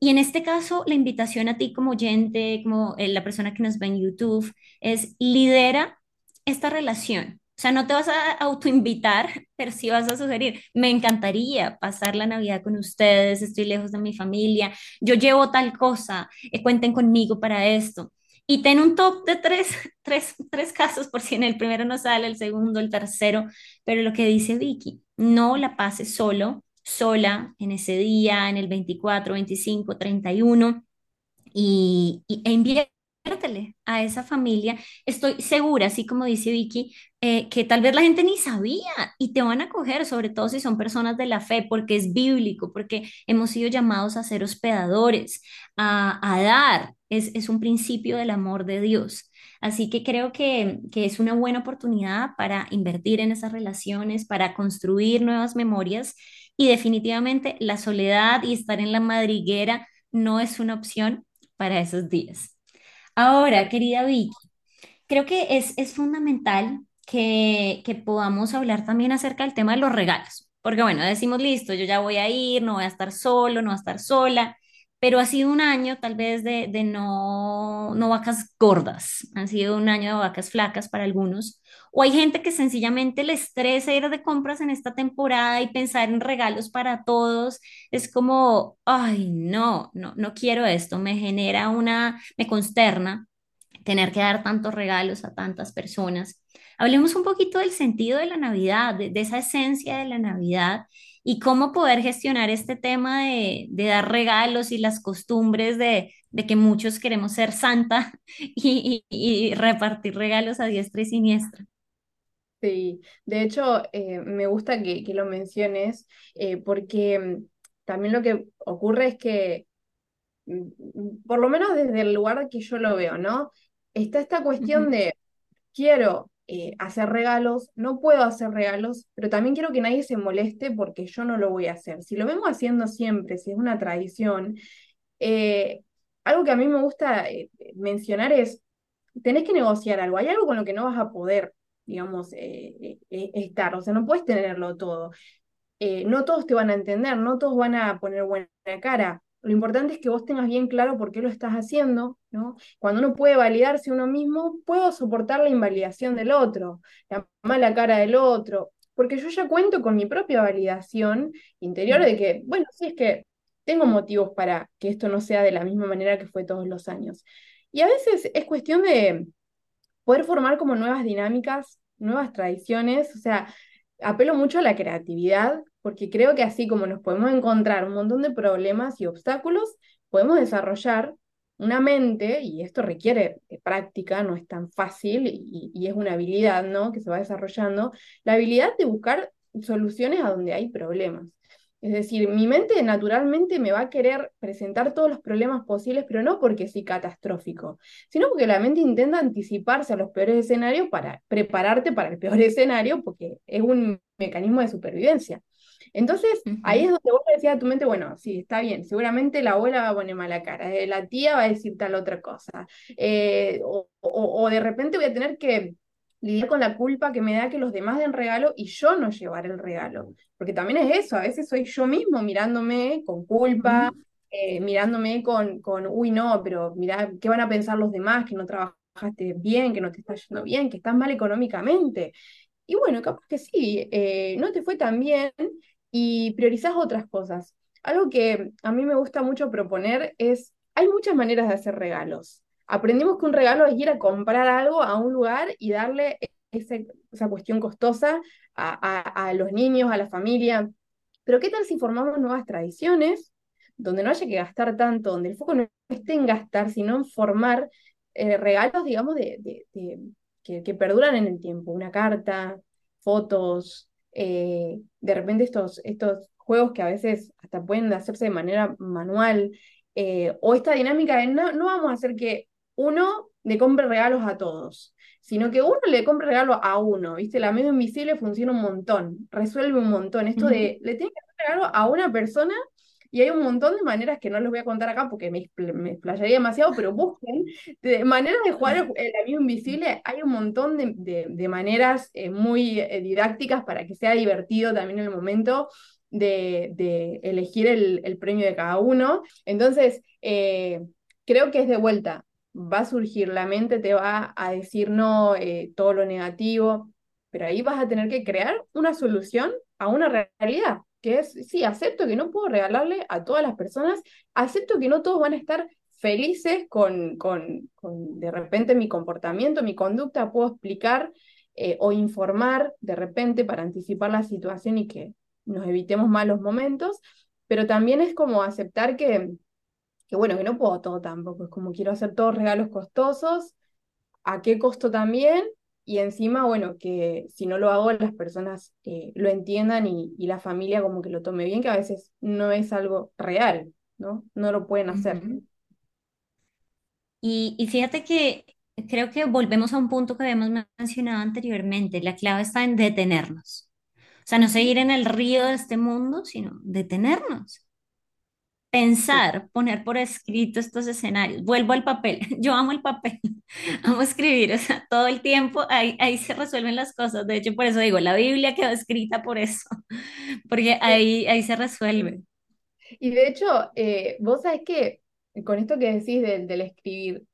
Y en este caso, la invitación a ti como oyente, como eh, la persona que nos ve en YouTube, es lidera esta relación. O sea, no te vas a autoinvitar, (laughs) pero sí vas a sugerir, me encantaría pasar la Navidad con ustedes, estoy lejos de mi familia, yo llevo tal cosa, eh, cuenten conmigo para esto y ten un top de tres, (laughs) tres, tres casos por si en el primero no sale, el segundo, el tercero, pero lo que dice Vicky, no la pases solo, sola en ese día, en el 24, 25, 31 y, y, e invierte conviértele a esa familia. Estoy segura, así como dice Vicky, eh, que tal vez la gente ni sabía y te van a coger, sobre todo si son personas de la fe, porque es bíblico, porque hemos sido llamados a ser hospedadores, a, a dar. Es, es un principio del amor de Dios. Así que creo que, que es una buena oportunidad para invertir en esas relaciones, para construir nuevas memorias y definitivamente la soledad y estar en la madriguera no es una opción para esos días. Ahora, querida Vicky, creo que es, es fundamental que, que podamos hablar también acerca del tema de los regalos. Porque bueno, decimos, listo, yo ya voy a ir, no voy a estar solo, no voy a estar sola, pero ha sido un año tal vez de, de no, no vacas gordas, ha sido un año de vacas flacas para algunos. O hay gente que sencillamente le estresa ir de compras en esta temporada y pensar en regalos para todos. Es como, ay, no, no, no quiero esto, me genera una, me consterna tener que dar tantos regalos a tantas personas. Hablemos un poquito del sentido de la Navidad, de, esa esencia de la Navidad y cómo poder gestionar este tema de, de dar regalos y las costumbres de, de, que muchos queremos ser santa (laughs) y, y repartir regalos a diestra y siniestra. Sí, de hecho, eh, me gusta que, que lo menciones, eh, porque mm, también lo que ocurre es que, mm, por lo menos desde el lugar que yo lo veo, ¿no? Está esta cuestión de quiero eh, hacer regalos, no puedo hacer regalos, pero también quiero que nadie se moleste porque yo no lo voy a hacer. Si lo vengo haciendo siempre, si es una tradición, algo que a mí me gusta mencionar es, tenés que negociar algo, hay algo con lo que no vas a poder, digamos, eh, eh, eh, estar, o sea, no puedes tenerlo todo eh, no todos te van a entender, no todos van a poner buena cara. Lo importante es que vos tengas bien claro por qué lo estás haciendo, ¿no? Cuando uno puede validarse uno mismo, puedo soportar la invalidación del otro, la mala cara del otro, porque yo ya cuento con mi propia validación interior de que, bueno, sí es que tengo motivos para que esto no sea de la misma manera que fue todos los años. Y a veces es cuestión de poder formar como nuevas dinámicas, nuevas tradiciones, o sea, apelo mucho a la creatividad, porque creo que así como nos podemos encontrar un montón de problemas y obstáculos, podemos desarrollar una mente, y esto requiere práctica, no es tan fácil, y, y es una habilidad, ¿no? que se va desarrollando, la habilidad de buscar soluciones a donde hay problemas. Es decir, mi mente naturalmente me va a querer presentar todos los problemas posibles, pero no porque sí catastrófico, sino porque la mente intenta anticiparse a los peores escenarios para prepararte para el peor (laughs) escenario, porque es un mecanismo de supervivencia. Entonces, ahí es donde vos le decías a tu mente, bueno, sí, está bien, seguramente la abuela va a poner mala cara, eh, la tía va a decir tal otra cosa, eh, o, o, o de repente voy a tener que lidiar con la culpa que me da que los demás den regalo y yo no llevar el regalo. Porque también es eso, a veces soy yo mismo mirándome con culpa, eh, mirándome con, con, uy, no, pero mira, ¿qué van a pensar los demás? Que no trabajaste bien, que no te está yendo bien, que estás mal económicamente. Y bueno, capaz que sí, eh, no te fue tan bien y priorizás otras cosas. Algo que a mí me gusta mucho proponer es, hay muchas maneras de hacer regalos. Aprendimos que un regalo es ir a comprar algo a un lugar y darle esa cuestión costosa a, los niños, a la familia. Pero ¿qué tal si formamos nuevas tradiciones donde no haya que gastar tanto, donde el foco no esté en gastar, sino en formar eh, regalos, digamos, de, que perduran en el tiempo? Una carta, fotos, eh, de repente estos, estos juegos que a veces hasta pueden hacerse de manera manual, eh, o esta dinámica de no, no vamos a hacer que uno le compre regalos a todos, sino que uno le compre regalo a uno, ¿viste? La amigo invisible funciona un montón, resuelve un montón. Esto de, le tienes que hacer regalo a una persona y hay un montón de maneras que no les voy a contar acá porque me, expl- me explayaría demasiado, pero busquen de maneras de jugar el, el amigo invisible. Hay un montón de, de- de maneras eh, muy eh, didácticas para que sea divertido también en el momento de, de elegir el, el premio de cada uno. Entonces, eh, creo que es de vuelta va a surgir, la mente te va a decir no, eh, todo lo negativo, pero ahí vas a tener que crear una solución a una realidad, que es, sí, acepto que no puedo regalarle a todas las personas, acepto que no todos van a estar felices con, con, con de repente mi comportamiento, mi conducta, puedo explicar eh, o informar de repente para anticipar la situación y que nos evitemos malos momentos, pero también es como aceptar que que bueno, que no puedo todo tampoco, es como quiero hacer todos regalos costosos, a qué costo también, y encima, bueno, que si no lo hago, las personas eh, lo entiendan y, la familia como que lo tome bien, que a veces no es algo real, ¿no? No lo pueden hacer. Y, y fíjate que creo que volvemos a un punto que habíamos men- mencionado anteriormente. La clave está en detenernos. O sea, no seguir en el río de este mundo, sino detenernos. Pensar, poner por escrito estos escenarios. Vuelvo al papel. (laughs) Yo amo el papel. (laughs) Amo escribir. O sea, todo el tiempo ahí, ahí se resuelven las cosas. De hecho, por eso digo, la Biblia quedó escrita por eso. (laughs) Porque ahí, ahí se resuelve. Y de hecho, eh, vos sabés que con esto que decís del, del escribir,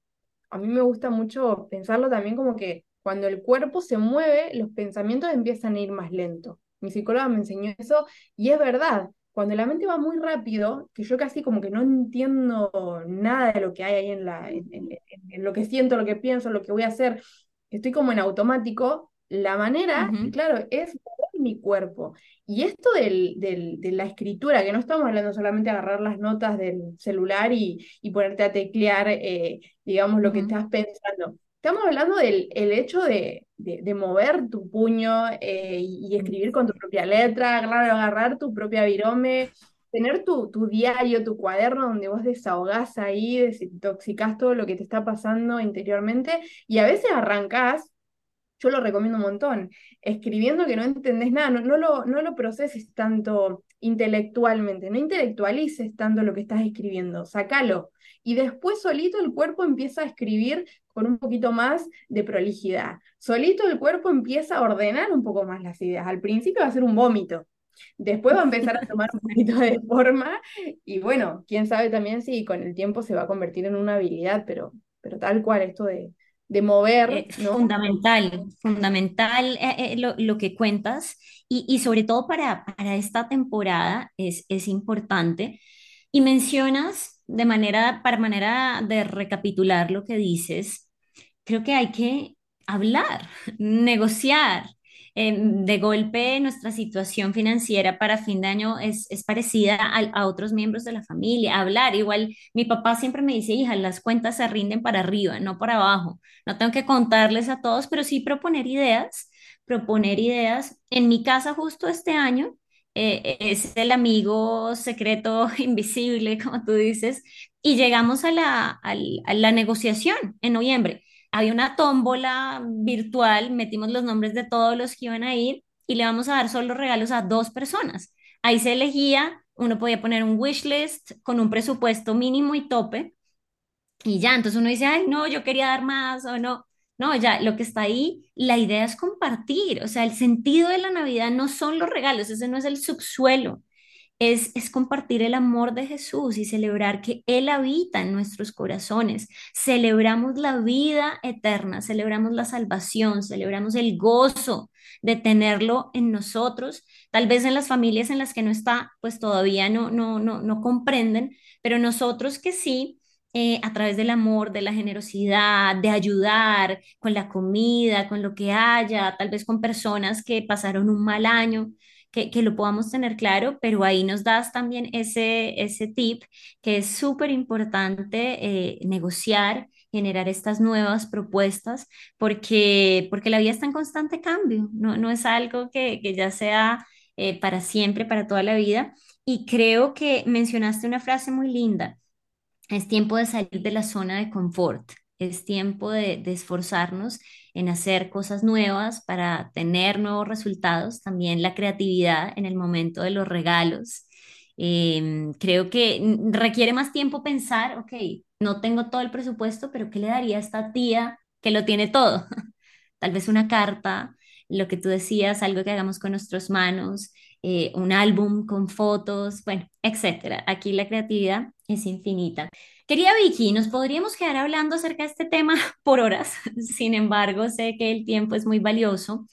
a mí me gusta mucho pensarlo también como que cuando el cuerpo se mueve, los pensamientos empiezan a ir más lento. Mi psicóloga me enseñó eso y es verdad. Cuando la mente va muy rápido, que yo casi como que no entiendo nada de lo que hay ahí en la, en, en- en- en lo que siento, lo que pienso, lo que voy a hacer, estoy como en automático, la manera, claro, es mi cuerpo. Y esto del, del- de la escritura, que no estamos hablando solamente de agarrar las notas del celular y, y ponerte a teclear, eh, digamos, lo que estás pensando. Estamos hablando del el hecho de, de- mover tu puño eh, y, y escribir con tu propia letra, agarrar, agarrar tu propia virome, tener tu, tu diario, tu cuaderno donde vos desahogás ahí, desintoxicás todo lo que te está pasando interiormente y a veces arrancás yo lo recomiendo un montón. Escribiendo que no entendés nada, no, no lo, no lo proceses tanto intelectualmente, no intelectualices tanto lo que estás escribiendo, sacalo. Y después solito el cuerpo empieza a escribir con un poquito más de prolijidad. Solito el cuerpo empieza a ordenar un poco más las ideas. Al principio va a ser un vómito. Después va a empezar a tomar un (laughs) poquito de forma y bueno, quién sabe también si con el tiempo se va a convertir en una habilidad, pero, pero tal cual esto de, de mover, Eh, ¿no? fundamental, fundamental eh, eh, lo, lo que cuentas y, y sobre todo para, para esta temporada es, es importante. Y mencionas de manera, para manera de recapitular lo que dices, creo que hay que hablar, (laughs) negociar. Eh, de golpe, nuestra situación financiera para fin de año es, es parecida a, a otros miembros de la familia. Hablar, igual mi papá siempre me dice, hija, las cuentas se rinden para arriba, no para abajo. No tengo que contarles a todos, pero sí proponer ideas, proponer ideas. En mi casa justo este año eh, es el amigo secreto (laughs) invisible, como tú dices, y llegamos a la, al- a la negociación en noviembre había una tómbola virtual, metimos los nombres de todos los que iban a ir y le vamos a dar solo regalos a dos personas. Ahí se elegía, uno podía poner un wish list con un presupuesto mínimo y tope y ya, entonces uno dice, ay, no, yo quería dar más o no. No, ya, lo que está ahí, la idea es compartir, o sea, el sentido de la Navidad no son los regalos, ese no es el subsuelo, es, es compartir el amor de Jesús y celebrar que Él habita en nuestros corazones. Celebramos la vida eterna, celebramos la salvación, celebramos el gozo de tenerlo en nosotros. Tal vez en las familias en las que no está, pues todavía no, no, no, no comprenden, pero nosotros que sí. eh, a través del amor, de la generosidad, de ayudar con la comida, con lo que haya, tal vez con personas que pasaron un mal año, que, que lo podamos tener claro, pero ahí nos das también ese, ese tip que es súper importante eh, negociar, generar estas nuevas propuestas, porque, porque la vida está en constante cambio, no, no es algo que, que ya sea eh, para siempre, para toda la vida. Y creo que mencionaste una frase muy linda, es tiempo de salir de la zona de confort, es tiempo de, esforzarnos en hacer cosas nuevas para tener nuevos resultados, también la creatividad en el momento de los regalos. Em, creo que requiere más tiempo pensar, ok, no tengo todo el presupuesto, pero ¿qué le daría a esta tía que lo tiene todo? (laughs) Tal vez una carta, lo que tú decías, algo que hagamos con nuestras manos, eh, un álbum con fotos, bueno, etcétera. Aquí la creatividad es infinita. Querida Vicky, nos podríamos quedar hablando acerca de este tema (laughs) por horas, sin embargo, sé que el tiempo es muy valioso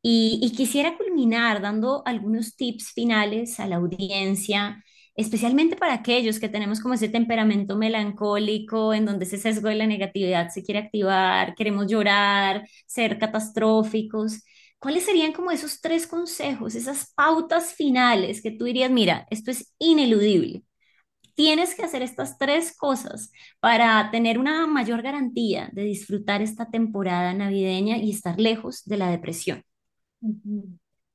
y, y quisiera culminar dando algunos tips finales a la audiencia, especialmente para aquellos que tenemos como ese temperamento melancólico en donde ese sesgo de la negatividad se quiere activar, queremos llorar, ser catastróficos. ¿Cuáles serían como esos tres consejos, esas pautas finales que tú dirías, mira, esto es ineludible? Tienes que hacer estas tres cosas para tener una mayor garantía de disfrutar esta temporada navideña y estar lejos de la depresión.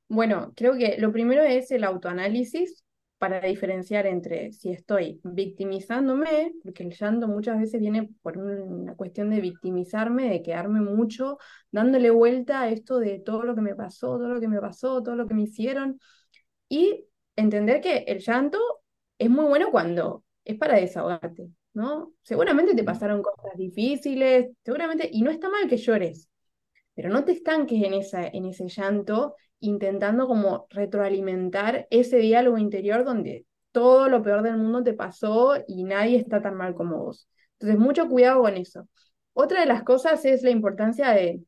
Bueno, creo que lo primero es el autoanálisis para diferenciar entre si estoy victimizándome, porque el llanto muchas veces viene por una cuestión de victimizarme, de quedarme mucho dándole vuelta a esto de todo lo que me pasó, todo lo que me pasó, todo lo que me hicieron, y entender que el llanto es muy bueno cuando es para desahogarte, ¿no? Seguramente te pasaron cosas difíciles, seguramente, y no está mal que llores, pero no te estanques en esa, en ese llanto intentando como retroalimentar ese diálogo interior donde todo lo peor del mundo te pasó y nadie está tan mal como vos. Entonces, mucho cuidado con eso. Otra de las cosas es la importancia de,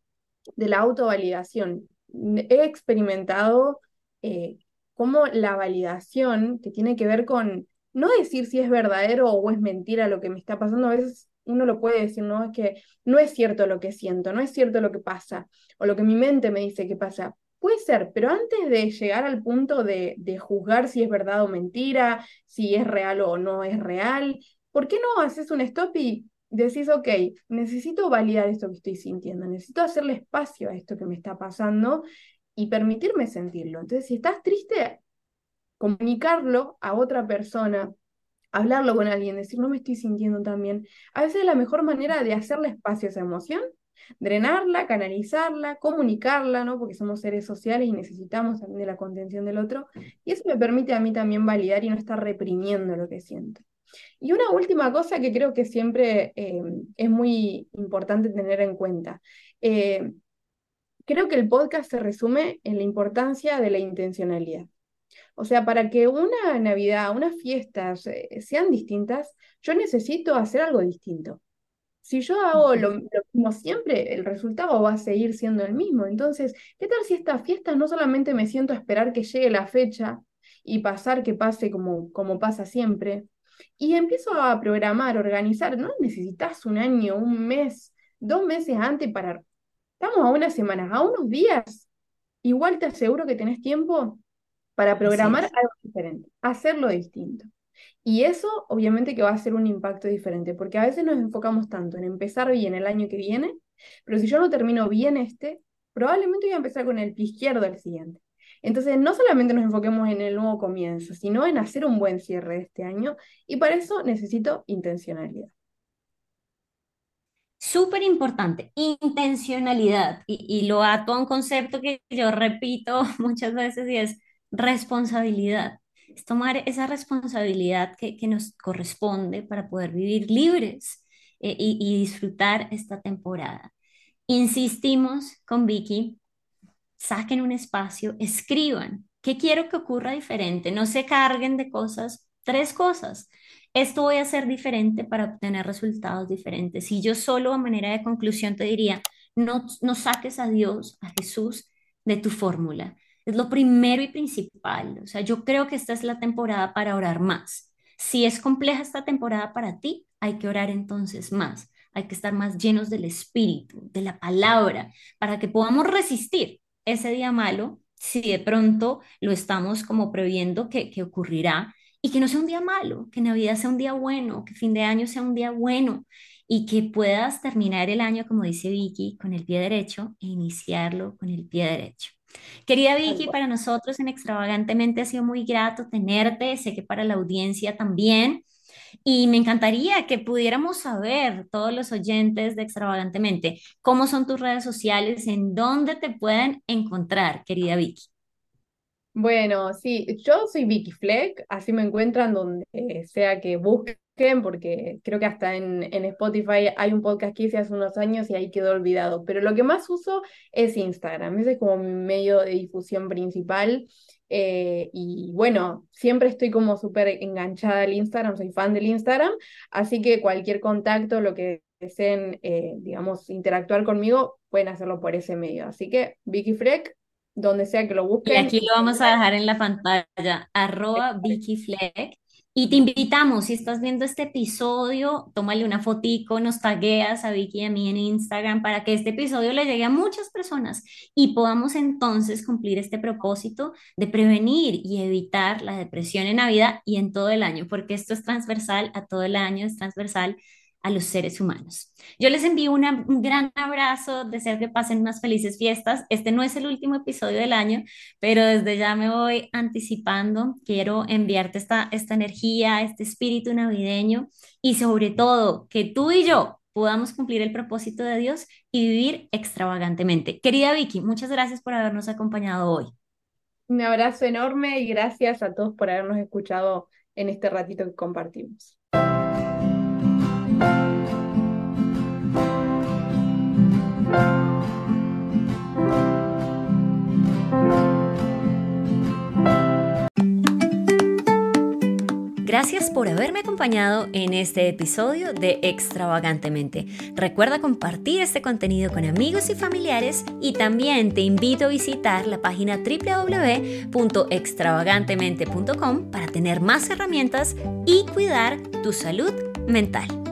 de la autovalidación. He experimentado eh, cómo la validación, que tiene que ver con no decir si es verdadero o es mentira lo que me está pasando, a veces uno lo puede decir, ¿no? Es que no es cierto lo que siento, no es cierto lo que pasa, o lo que mi mente me dice que pasa. Puede ser, pero antes de llegar al punto de, de juzgar si es verdad o mentira, si es real o no es real, ¿por qué no haces un stop y decís, ok, necesito validar esto que estoy sintiendo, necesito hacerle espacio a esto que me está pasando y permitirme sentirlo? Entonces, si estás triste, comunicarlo a otra persona, hablarlo con alguien, decir, no me estoy sintiendo tan bien, a veces es la mejor manera de hacerle espacio a esa emoción, drenarla, canalizarla, comunicarla, ¿no? Porque somos seres sociales y necesitamos también de la contención del otro, y eso me permite a mí también validar y no estar reprimiendo lo que siento. Y una última cosa que creo que siempre eh, es muy importante tener en cuenta. Eh, creo que el podcast se resume en la importancia de la intencionalidad. O sea, para que una Navidad, unas fiestas eh, sean distintas, yo necesito hacer algo distinto. Si yo hago lo, lo mismo siempre, el resultado va a seguir siendo el mismo. Entonces, ¿qué tal si esta fiesta no solamente me siento a esperar que llegue la fecha y pasar que pase como, como pasa siempre? Y empiezo a programar, organizar. No necesitas un año, un mes, dos meses antes para... Estamos a unas semanas, a unos días. Igual te aseguro que tenés tiempo para programar algo diferente, hacerlo distinto. Y eso obviamente que va a ser un impacto diferente, porque a veces nos enfocamos tanto en empezar bien el año que viene, pero si yo no termino bien este, probablemente voy a empezar con el pie izquierdo al siguiente. Entonces, no solamente nos enfoquemos en el nuevo comienzo, sino en hacer un buen cierre de este año, y para eso necesito intencionalidad. Súper importante, intencionalidad, y, y lo ato a un concepto que yo repito (laughs) muchas veces y es responsabilidad. Es tomar esa responsabilidad que, que nos corresponde para poder vivir libres eh, y, y disfrutar esta temporada. Insistimos con Vicky, saquen un espacio, escriban. ¿Qué quiero que ocurra diferente? No se carguen de cosas, tres cosas. Esto voy a hacer diferente para obtener resultados diferentes. Y yo solo a manera de conclusión te diría, no, no saques a Dios, a Jesús de tu fórmula. Es lo primero y principal. O sea, yo creo que esta es la temporada para orar más. Si es compleja esta temporada para ti, hay que orar entonces más. Hay que estar más llenos del Espíritu, de la palabra, para que podamos resistir ese día malo, si de pronto lo estamos como previendo que, que ocurrirá, y que no sea un día malo, que Navidad sea un día bueno, que fin de año sea un día bueno, y que puedas terminar el año, como dice Vicky, con el pie derecho e iniciarlo con el pie derecho. Querida Vicky, para nosotros en Extravagantemente ha sido muy grato tenerte, sé que para la audiencia también. Y me encantaría que pudiéramos saber, todos los oyentes de Extravagantemente, cómo son tus redes sociales, en dónde te pueden encontrar, querida Vicky. Bueno, sí, yo soy Vicky Fleck, así me encuentran donde sea que busquen, porque creo que hasta en, en Spotify hay un podcast que hice hace unos años y ahí quedó olvidado, pero lo que más uso es Instagram, ese es como mi medio de difusión principal. eh, y bueno, siempre estoy como súper enganchada al Instagram, soy fan del Instagram, así que cualquier contacto, lo que deseen, eh, digamos, interactuar conmigo, pueden hacerlo por ese medio. Así que Vicky Fleck donde sea que lo Y busquen. aquí lo vamos a dejar en la pantalla, arroba Vicky Fleck. Y te invitamos, si estás viendo este episodio, tómale una fotico, nos tagueas a Vicky y a mí en Instagram para que este episodio le llegue a muchas personas y podamos entonces cumplir este propósito de prevenir y evitar la depresión en Navidad y en todo el año, porque esto es transversal a todo el año, es transversal a los seres humanos. Yo les envío un gran abrazo, deseo que pasen unas felices fiestas. Este no es el último episodio del año, pero desde ya me voy anticipando. Quiero enviarte esta, esta energía, este espíritu navideño y sobre todo que tú y yo podamos cumplir el propósito de Dios y vivir extravagantemente. Querida Vicky, muchas gracias por habernos acompañado hoy. Un abrazo enorme y gracias a todos por habernos escuchado en este ratito que compartimos. Gracias por haberme acompañado en este episodio de Extravagantemente. Recuerda compartir este contenido con amigos y familiares y también te invito a visitar la página www.extravagantemente.com para tener más herramientas y cuidar tu salud mental.